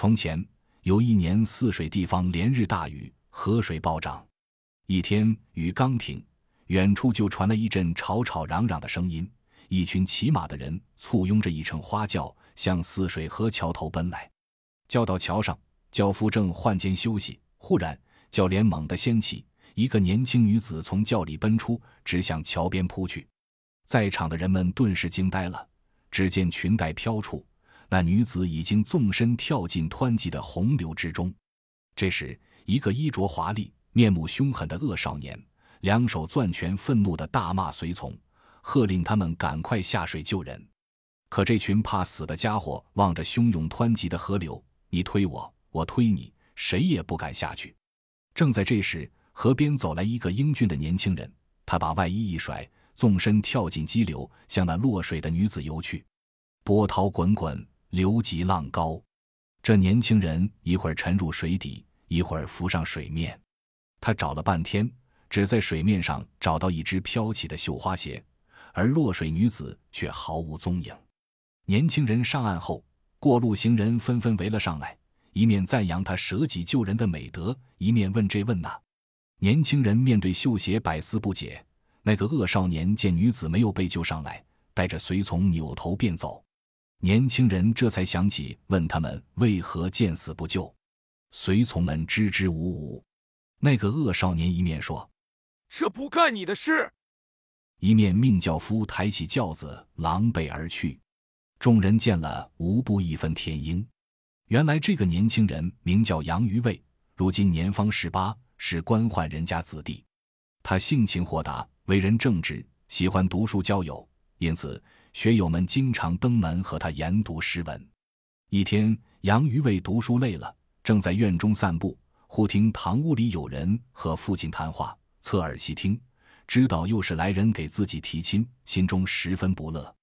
从前有一年泗水地方连日大雨，河水暴涨。一天雨刚停，远处就传来一阵吵吵嚷嚷的声音，一群骑马的人簇拥着一乘花轿向泗水河桥头奔来。轿到桥上，轿夫正换肩休息，忽然轿帘猛地掀起，一个年轻女子从轿里奔出，直向桥边扑去。在场的人们顿时惊呆了，只见裙带飘处。那女子已经纵身跳进湍急的洪流之中。这时，一个衣着华丽、面目凶狠的恶少年，两手攥拳，愤怒地大骂随从，喝令他们赶快下水救人。可这群怕死的家伙望着汹涌湍急的河流，你推我，我推你，谁也不敢下去。正在这时，河边走来一个英俊的年轻人，他把外衣一甩，纵身跳进激流，向那落水的女子游去。波涛滚滚。流急浪高，这年轻人一会儿沉入水底，一会儿浮上水面。他找了半天，只在水面上找到一只飘起的绣花鞋，而落水女子却毫无踪影。年轻人上岸后，过路行人纷纷围了上来，一面赞扬他舍己救人的美德，一面问这问那。年轻人面对绣鞋百思不解。那个恶少年见女子没有被救上来，带着随从扭头便走。年轻人这才想起，问他们为何见死不救。随从们支支吾吾。那个恶少年一面说：“这不干你的事。”一面命轿夫抬起轿子，狼狈而去。众人见了，无不义愤填膺。原来这个年轻人名叫杨于卫，如今年方十八，是官宦人家子弟。他性情豁达，为人正直，喜欢读书交友，因此。学友们经常登门和他研读诗文。一天，杨于卫读书累了，正在院中散步，忽听堂屋里有人和父亲谈话，侧耳细听，知道又是来人给自己提亲，心中十分不乐。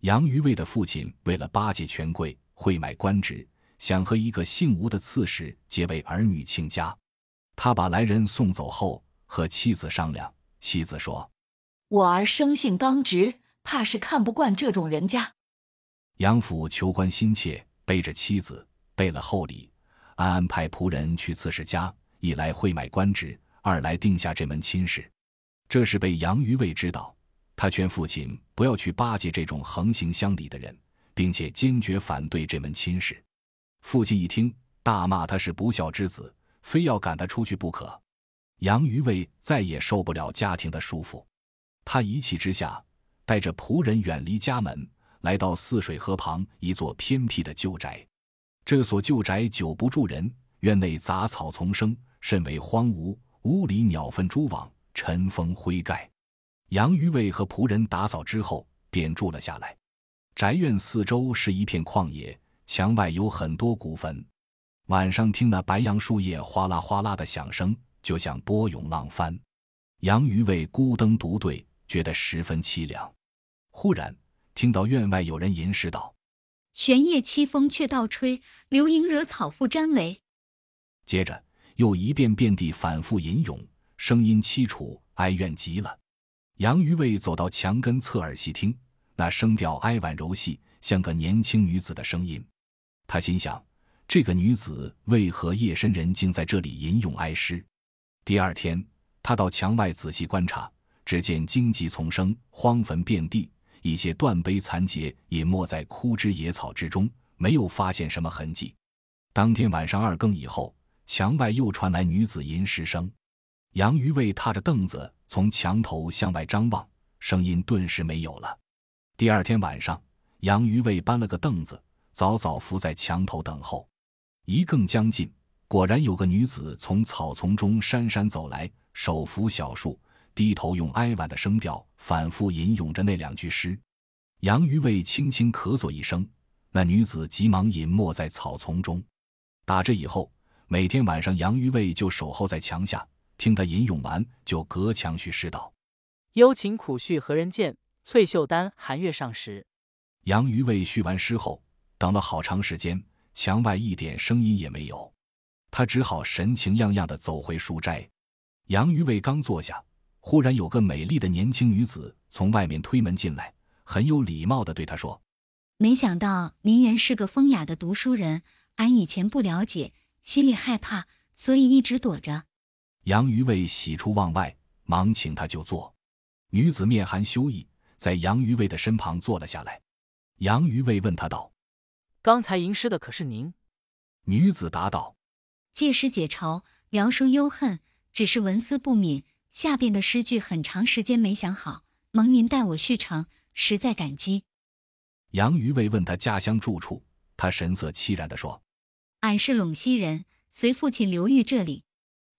杨于卫的父亲为了巴结权贵，会买官职，想和一个姓吴的刺史结为儿女亲家。他把来人送走后，和妻子商量，妻子说：“我儿生性刚直。”怕是看不惯这种人家。杨府求官心切，背着妻子，备了厚礼，暗暗派仆人去刺史家，一来会买官职，二来定下这门亲事。这是被杨于卫知道，他劝父亲不要去巴结这种横行乡里的人，并且坚决反对这门亲事。父亲一听，大骂他是不孝之子，非要赶他出去不可。杨于卫再也受不了家庭的束缚，他一气之下。带着仆人远离家门，来到泗水河旁一座偏僻的旧宅。这所旧宅久不住人，院内杂草丛生，甚为荒芜。屋里鸟粪蛛网，尘封灰盖。杨于卫和仆人打扫之后，便住了下来。宅院四周是一片旷野，墙外有很多古坟。晚上听那白杨树叶哗啦哗啦的响声，就像波涌浪翻。杨于卫孤灯独对，觉得十分凄凉。忽然听到院外有人吟诗道：“玄夜凄风却倒吹，流萤惹草复沾围。”接着又一遍遍地反复吟咏，声音凄楚哀怨极了。杨于卫走到墙根，侧耳细听，那声调哀婉柔细，像个年轻女子的声音。他心想：这个女子为何夜深人静在这里吟咏哀诗？第二天，他到墙外仔细观察，只见荆棘丛生，荒坟遍地。一些断碑残节隐没在枯枝野草之中，没有发现什么痕迹。当天晚上二更以后，墙外又传来女子吟诗声。杨于卫踏着凳子从墙头向外张望，声音顿时没有了。第二天晚上，杨于卫搬了个凳子，早早伏在墙头等候。一更将近，果然有个女子从草丛中姗姗走来，手扶小树。低头用哀婉的声调反复吟咏着那两句诗，杨于卫轻轻咳嗽一声，那女子急忙隐没在草丛中。打这以后，每天晚上杨于卫就守候在墙下，听他吟咏完，就隔墙叙诗道：“幽情苦绪何人见？翠袖丹，寒月上时。”杨于卫续完诗后，等了好长时间，墙外一点声音也没有，他只好神情样样的走回书斋。杨于卫刚坐下。忽然有个美丽的年轻女子从外面推门进来，很有礼貌地对他说：“没想到您原是个风雅的读书人，俺以前不了解，心里害怕，所以一直躲着。杨于卫喜出望外，忙请他就坐。女子面含羞意，在杨于卫的身旁坐了下来。杨于卫问他道：“刚才吟诗的可是您？”女子答道：“借诗解愁，聊书忧恨，只是文思不敏。下边的诗句很长时间没想好，蒙您代我续成，实在感激。”杨于卫问他家乡住处，他神色凄然地说：“俺是陇西人，随父亲流寓这里。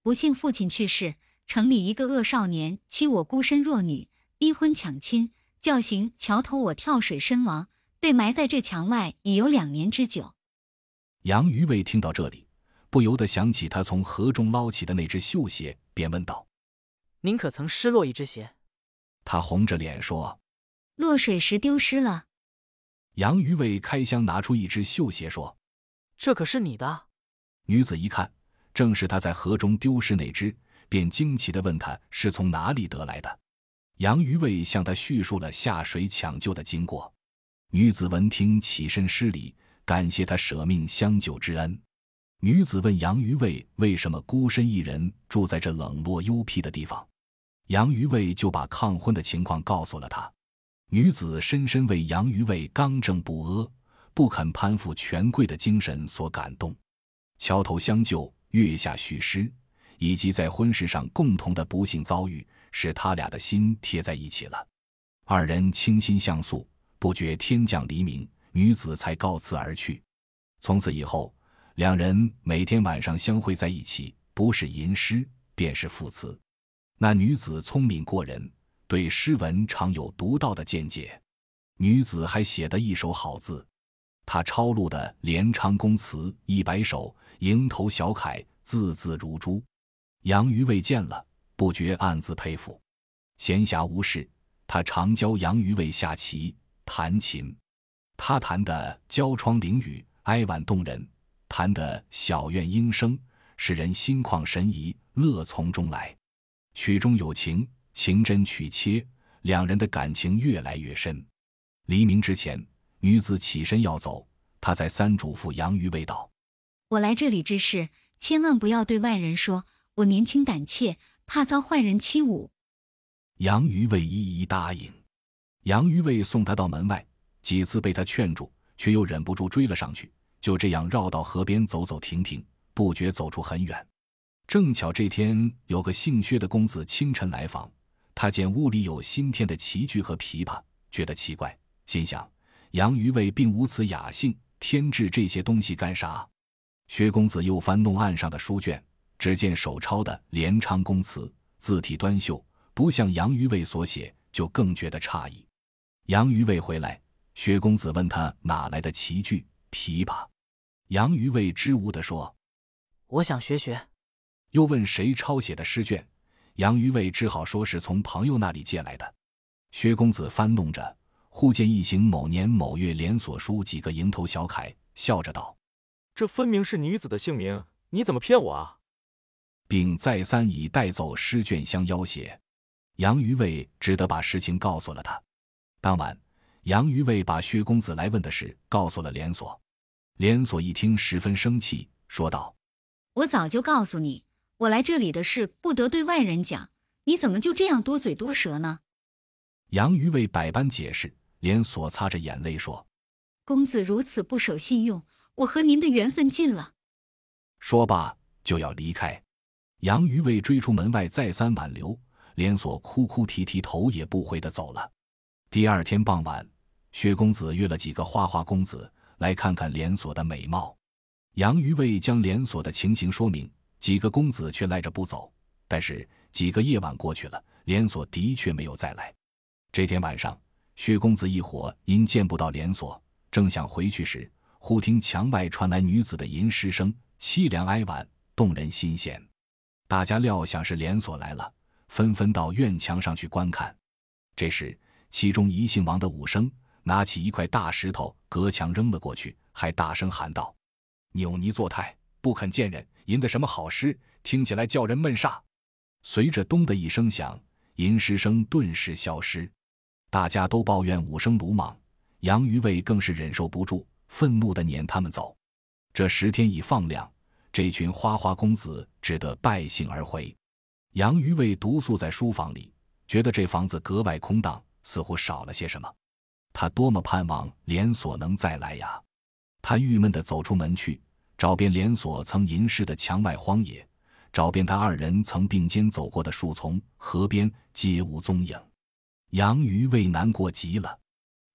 不幸父亲去世，城里一个恶少年欺我孤身弱女，逼婚抢亲，叫醒桥头我跳水身亡，被埋在这墙外已有两年之久。”杨于卫听到这里，不由得想起他从河中捞起的那只绣鞋，便问道：“您可曾失落一只鞋？”他红着脸说：“落水时丢失了。”杨于卫开箱拿出一只绣鞋，说：“这可是你的。”女子一看，正是他在河中丢失那只，便惊奇地问他是从哪里得来的。杨于卫向他叙述了下水抢救的经过。女子闻听，起身施礼，感谢他舍命相救之恩。女子问杨于卫为什么孤身一人住在这冷落幽僻的地方，杨于卫就把抗婚的情况告诉了他。女子深深为杨于卫刚正不阿、不肯攀附权贵的精神所感动，桥头相救、月下叙诗，以及在婚事上共同的不幸遭遇，使他俩的心贴在一起了。二人倾心相诉，不觉天降黎明，女子才告辞而去。从此以后，两人每天晚上相会在一起，不是吟诗，便是赋词。那女子聪明过人。对诗文常有独到的见解，女子还写得一手好字。她抄录的《连昌宫词》一百首，蝇头小楷，字字如珠。杨于卫见了，不觉暗自佩服。闲暇无事，他常教杨于卫下棋、弹琴。他弹的娇窗淋雨，哀婉动人；弹得小院莺声，使人心旷神怡，乐从中来。曲中有情。情真曲切，两人的感情越来越深。黎明之前，女子起身要走，他再三嘱咐杨于卫道：“我来这里之事，千万不要对外人说。我年轻胆怯，怕遭坏人欺侮。”杨于卫一一答应。杨于卫送他到门外，几次被他劝住，却又忍不住追了上去。就这样绕到河边走走停停，不觉走出很远。正巧这天有个姓薛的公子清晨来访。他见屋里有新添的棋具和琵琶，觉得奇怪，心想：杨于卫并无此雅兴，添置这些东西干啥？薛公子又翻弄案上的书卷，只见手抄的《连昌宫词》，字体端秀，不像杨于卫所写，就更觉得诧异。杨于卫回来，薛公子问他哪来的棋具、琵琶，杨于卫支吾地说：“我想学学。”又问谁抄写的诗卷。杨于卫只好说是从朋友那里借来的。薛公子翻弄着，忽见一行某年某月连锁书几个蝇头小楷，笑着道：“这分明是女子的姓名，你怎么骗我啊？”并再三以带走诗卷相要挟。杨于卫只得把实情告诉了他。当晚，杨于卫把薛公子来问的事告诉了连锁。连锁一听，十分生气，说道：“我早就告诉你。”我来这里的事不得对外人讲，你怎么就这样多嘴多舌呢？杨于卫百般解释，连锁擦着眼泪说：“公子如此不守信用，我和您的缘分尽了。”说罢就要离开。杨于卫追出门外，再三挽留，连锁哭哭啼啼，头也不回的走了。第二天傍晚，薛公子约了几个花花公子来看看连锁的美貌。杨于卫将连锁的情形说明。几个公子却赖着不走，但是几个夜晚过去了，连锁的确没有再来。这天晚上，薛公子一伙因见不到连锁，正想回去时，忽听墙外传来女子的吟诗声，凄凉哀婉，动人心弦。大家料想是连锁来了，纷纷到院墙上去观看。这时，其中一姓王的武生拿起一块大石头隔墙扔了过去，还大声喊道：“扭捏作态，不肯见人。”吟的什么好诗，听起来叫人闷煞。随着“咚”的一声响，吟诗声顿时消失。大家都抱怨武生鲁莽，杨于卫更是忍受不住，愤怒的撵他们走。这十天已放亮，这群花花公子只得败兴而回。杨于卫独宿在书房里，觉得这房子格外空荡，似乎少了些什么。他多么盼望连锁能再来呀！他郁闷地走出门去，找遍连锁曾吟诗的墙外荒野，找遍他二人曾并肩走过的树丛、河边，皆无踪影。杨于卫难过极了。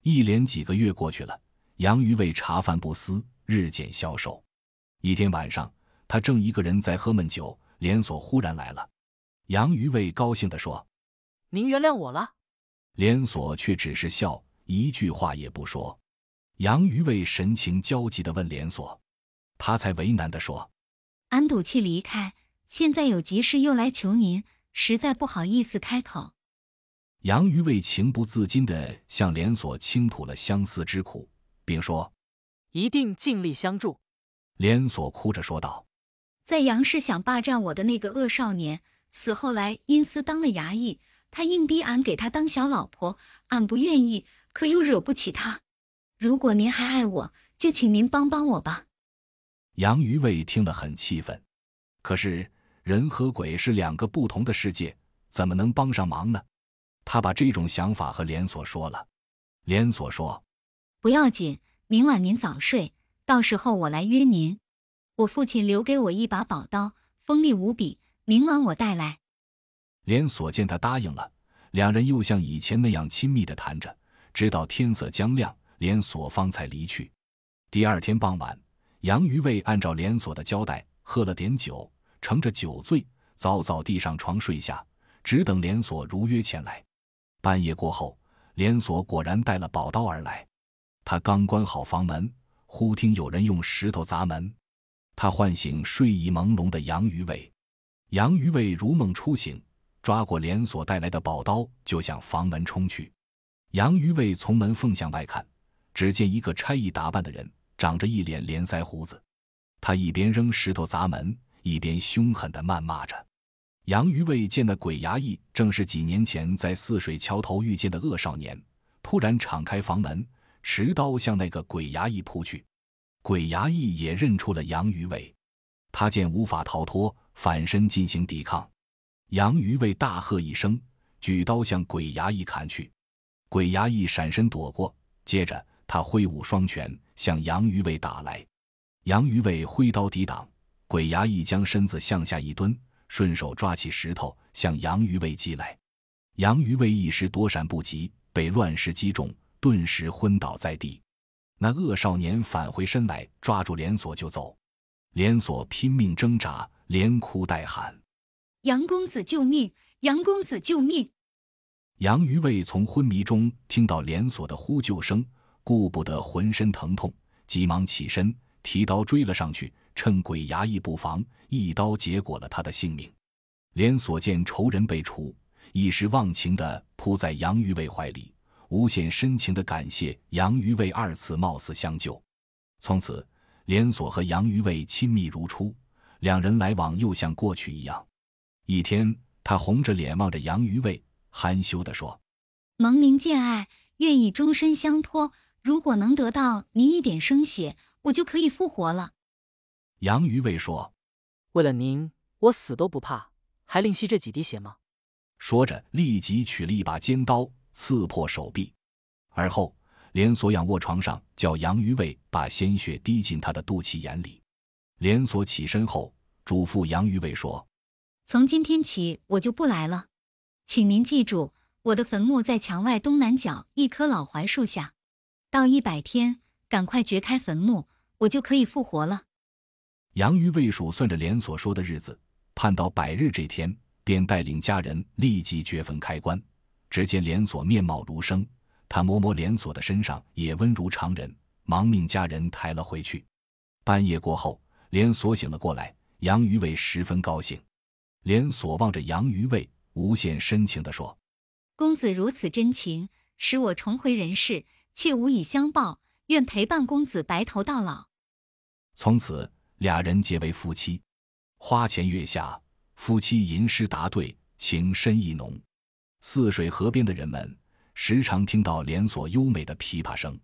一连几个月过去了，杨于卫茶饭不思，日渐消瘦。一天晚上，他正一个人在喝闷酒，连锁忽然来了。杨于卫高兴地说：“您原谅我了。”连锁却只是笑。一句话也不说，杨于卫神情焦急地问连锁，他才为难地说：“俺赌气离开，现在有急事又来求您，实在不好意思开口。”杨于卫情不自禁地向连锁倾吐了相思之苦，并说：“一定尽力相助。”连锁哭着说道：“在杨氏想霸占我的那个恶少年，死后来因私当了衙役，他硬逼俺给他当小老婆，俺不愿意。”可又惹不起他。如果您还爱我，就请您帮帮我吧。杨于卫听了很气愤，可是人和鬼是两个不同的世界，怎么能帮上忙呢？他把这种想法和连锁说了。连锁说：“不要紧，明晚您早睡，到时候我来约您。我父亲留给我一把宝刀，锋利无比，明晚我带来。”连锁见他答应了，两人又像以前那样亲密的谈着。直到天色将亮，连锁方才离去。第二天傍晚，杨于卫按照连锁的交代，喝了点酒，乘着酒醉，早早地上床睡下，只等连锁如约前来。半夜过后，连锁果然带了宝刀而来。他刚关好房门，忽听有人用石头砸门，他唤醒睡意朦胧的杨于卫。杨于卫如梦初醒，抓过连锁带来的宝刀，就向房门冲去。杨于卫从门缝向外看，只见一个差役打扮的人，长着一脸连腮胡子。他一边扔石头砸门，一边凶狠地谩骂着。杨于卫见那鬼衙役正是几年前在泗水桥头遇见的恶少年，突然敞开房门，持刀向那个鬼衙役扑去。鬼衙役也认出了杨于卫，他见无法逃脱，反身进行抵抗。杨于卫大喝一声，举刀向鬼衙役砍去。鬼衙役闪身躲过，接着他挥舞双拳向杨于伟打来。杨于伟挥刀抵挡，鬼衙役将身子向下一蹲，顺手抓起石头向杨于伟击来。杨于伟一时躲闪不及，被乱石击中，顿时昏倒在地。那恶少年返回身来，抓住连锁就走。连锁拼命挣扎，连哭带喊：“杨公子救命！杨公子救命！”杨于卫从昏迷中听到连锁的呼救声，顾不得浑身疼痛，急忙起身，提刀追了上去，趁鬼衙役不防，一刀结果了他的性命。连锁见仇人被除，一时忘情地扑在杨于卫怀里，无限深情地感谢杨于卫二次冒死相救。从此，连锁和杨于卫亲密如初，两人来往又像过去一样。一天，他红着脸望着杨于卫。含羞地说：“蒙您见爱，愿意终身相托。如果能得到您一点生血，我就可以复活了。”杨于卫说：“为了您，我死都不怕，还吝惜这几滴血吗？”说着，立即取了一把尖刀，刺破手臂。而后，连锁仰卧床上，叫杨于卫把鲜血滴进他的肚脐眼里。连锁起身后，嘱咐杨于卫说：“从今天起，我就不来了。”请您记住，我的坟墓在墙外东南角一棵老槐树下。到一百天，赶快掘开坟墓，我就可以复活了。杨于卫数算着连锁说的日子，盼到百日这天，便带领家人立即掘坟开棺。只见连锁面貌如生，他摸摸连锁的身上，也温如常人，忙命家人抬了回去。半夜过后，连锁醒了过来，杨于卫十分高兴。连锁望着杨于卫。无限深情地说：“公子如此真情，使我重回人世，切无以相报。愿陪伴公子白头到老。”从此，俩人结为夫妻。花前月下，夫妻吟诗答对，情深意浓。泗水河边的人们时常听到连锁优美的琵琶声。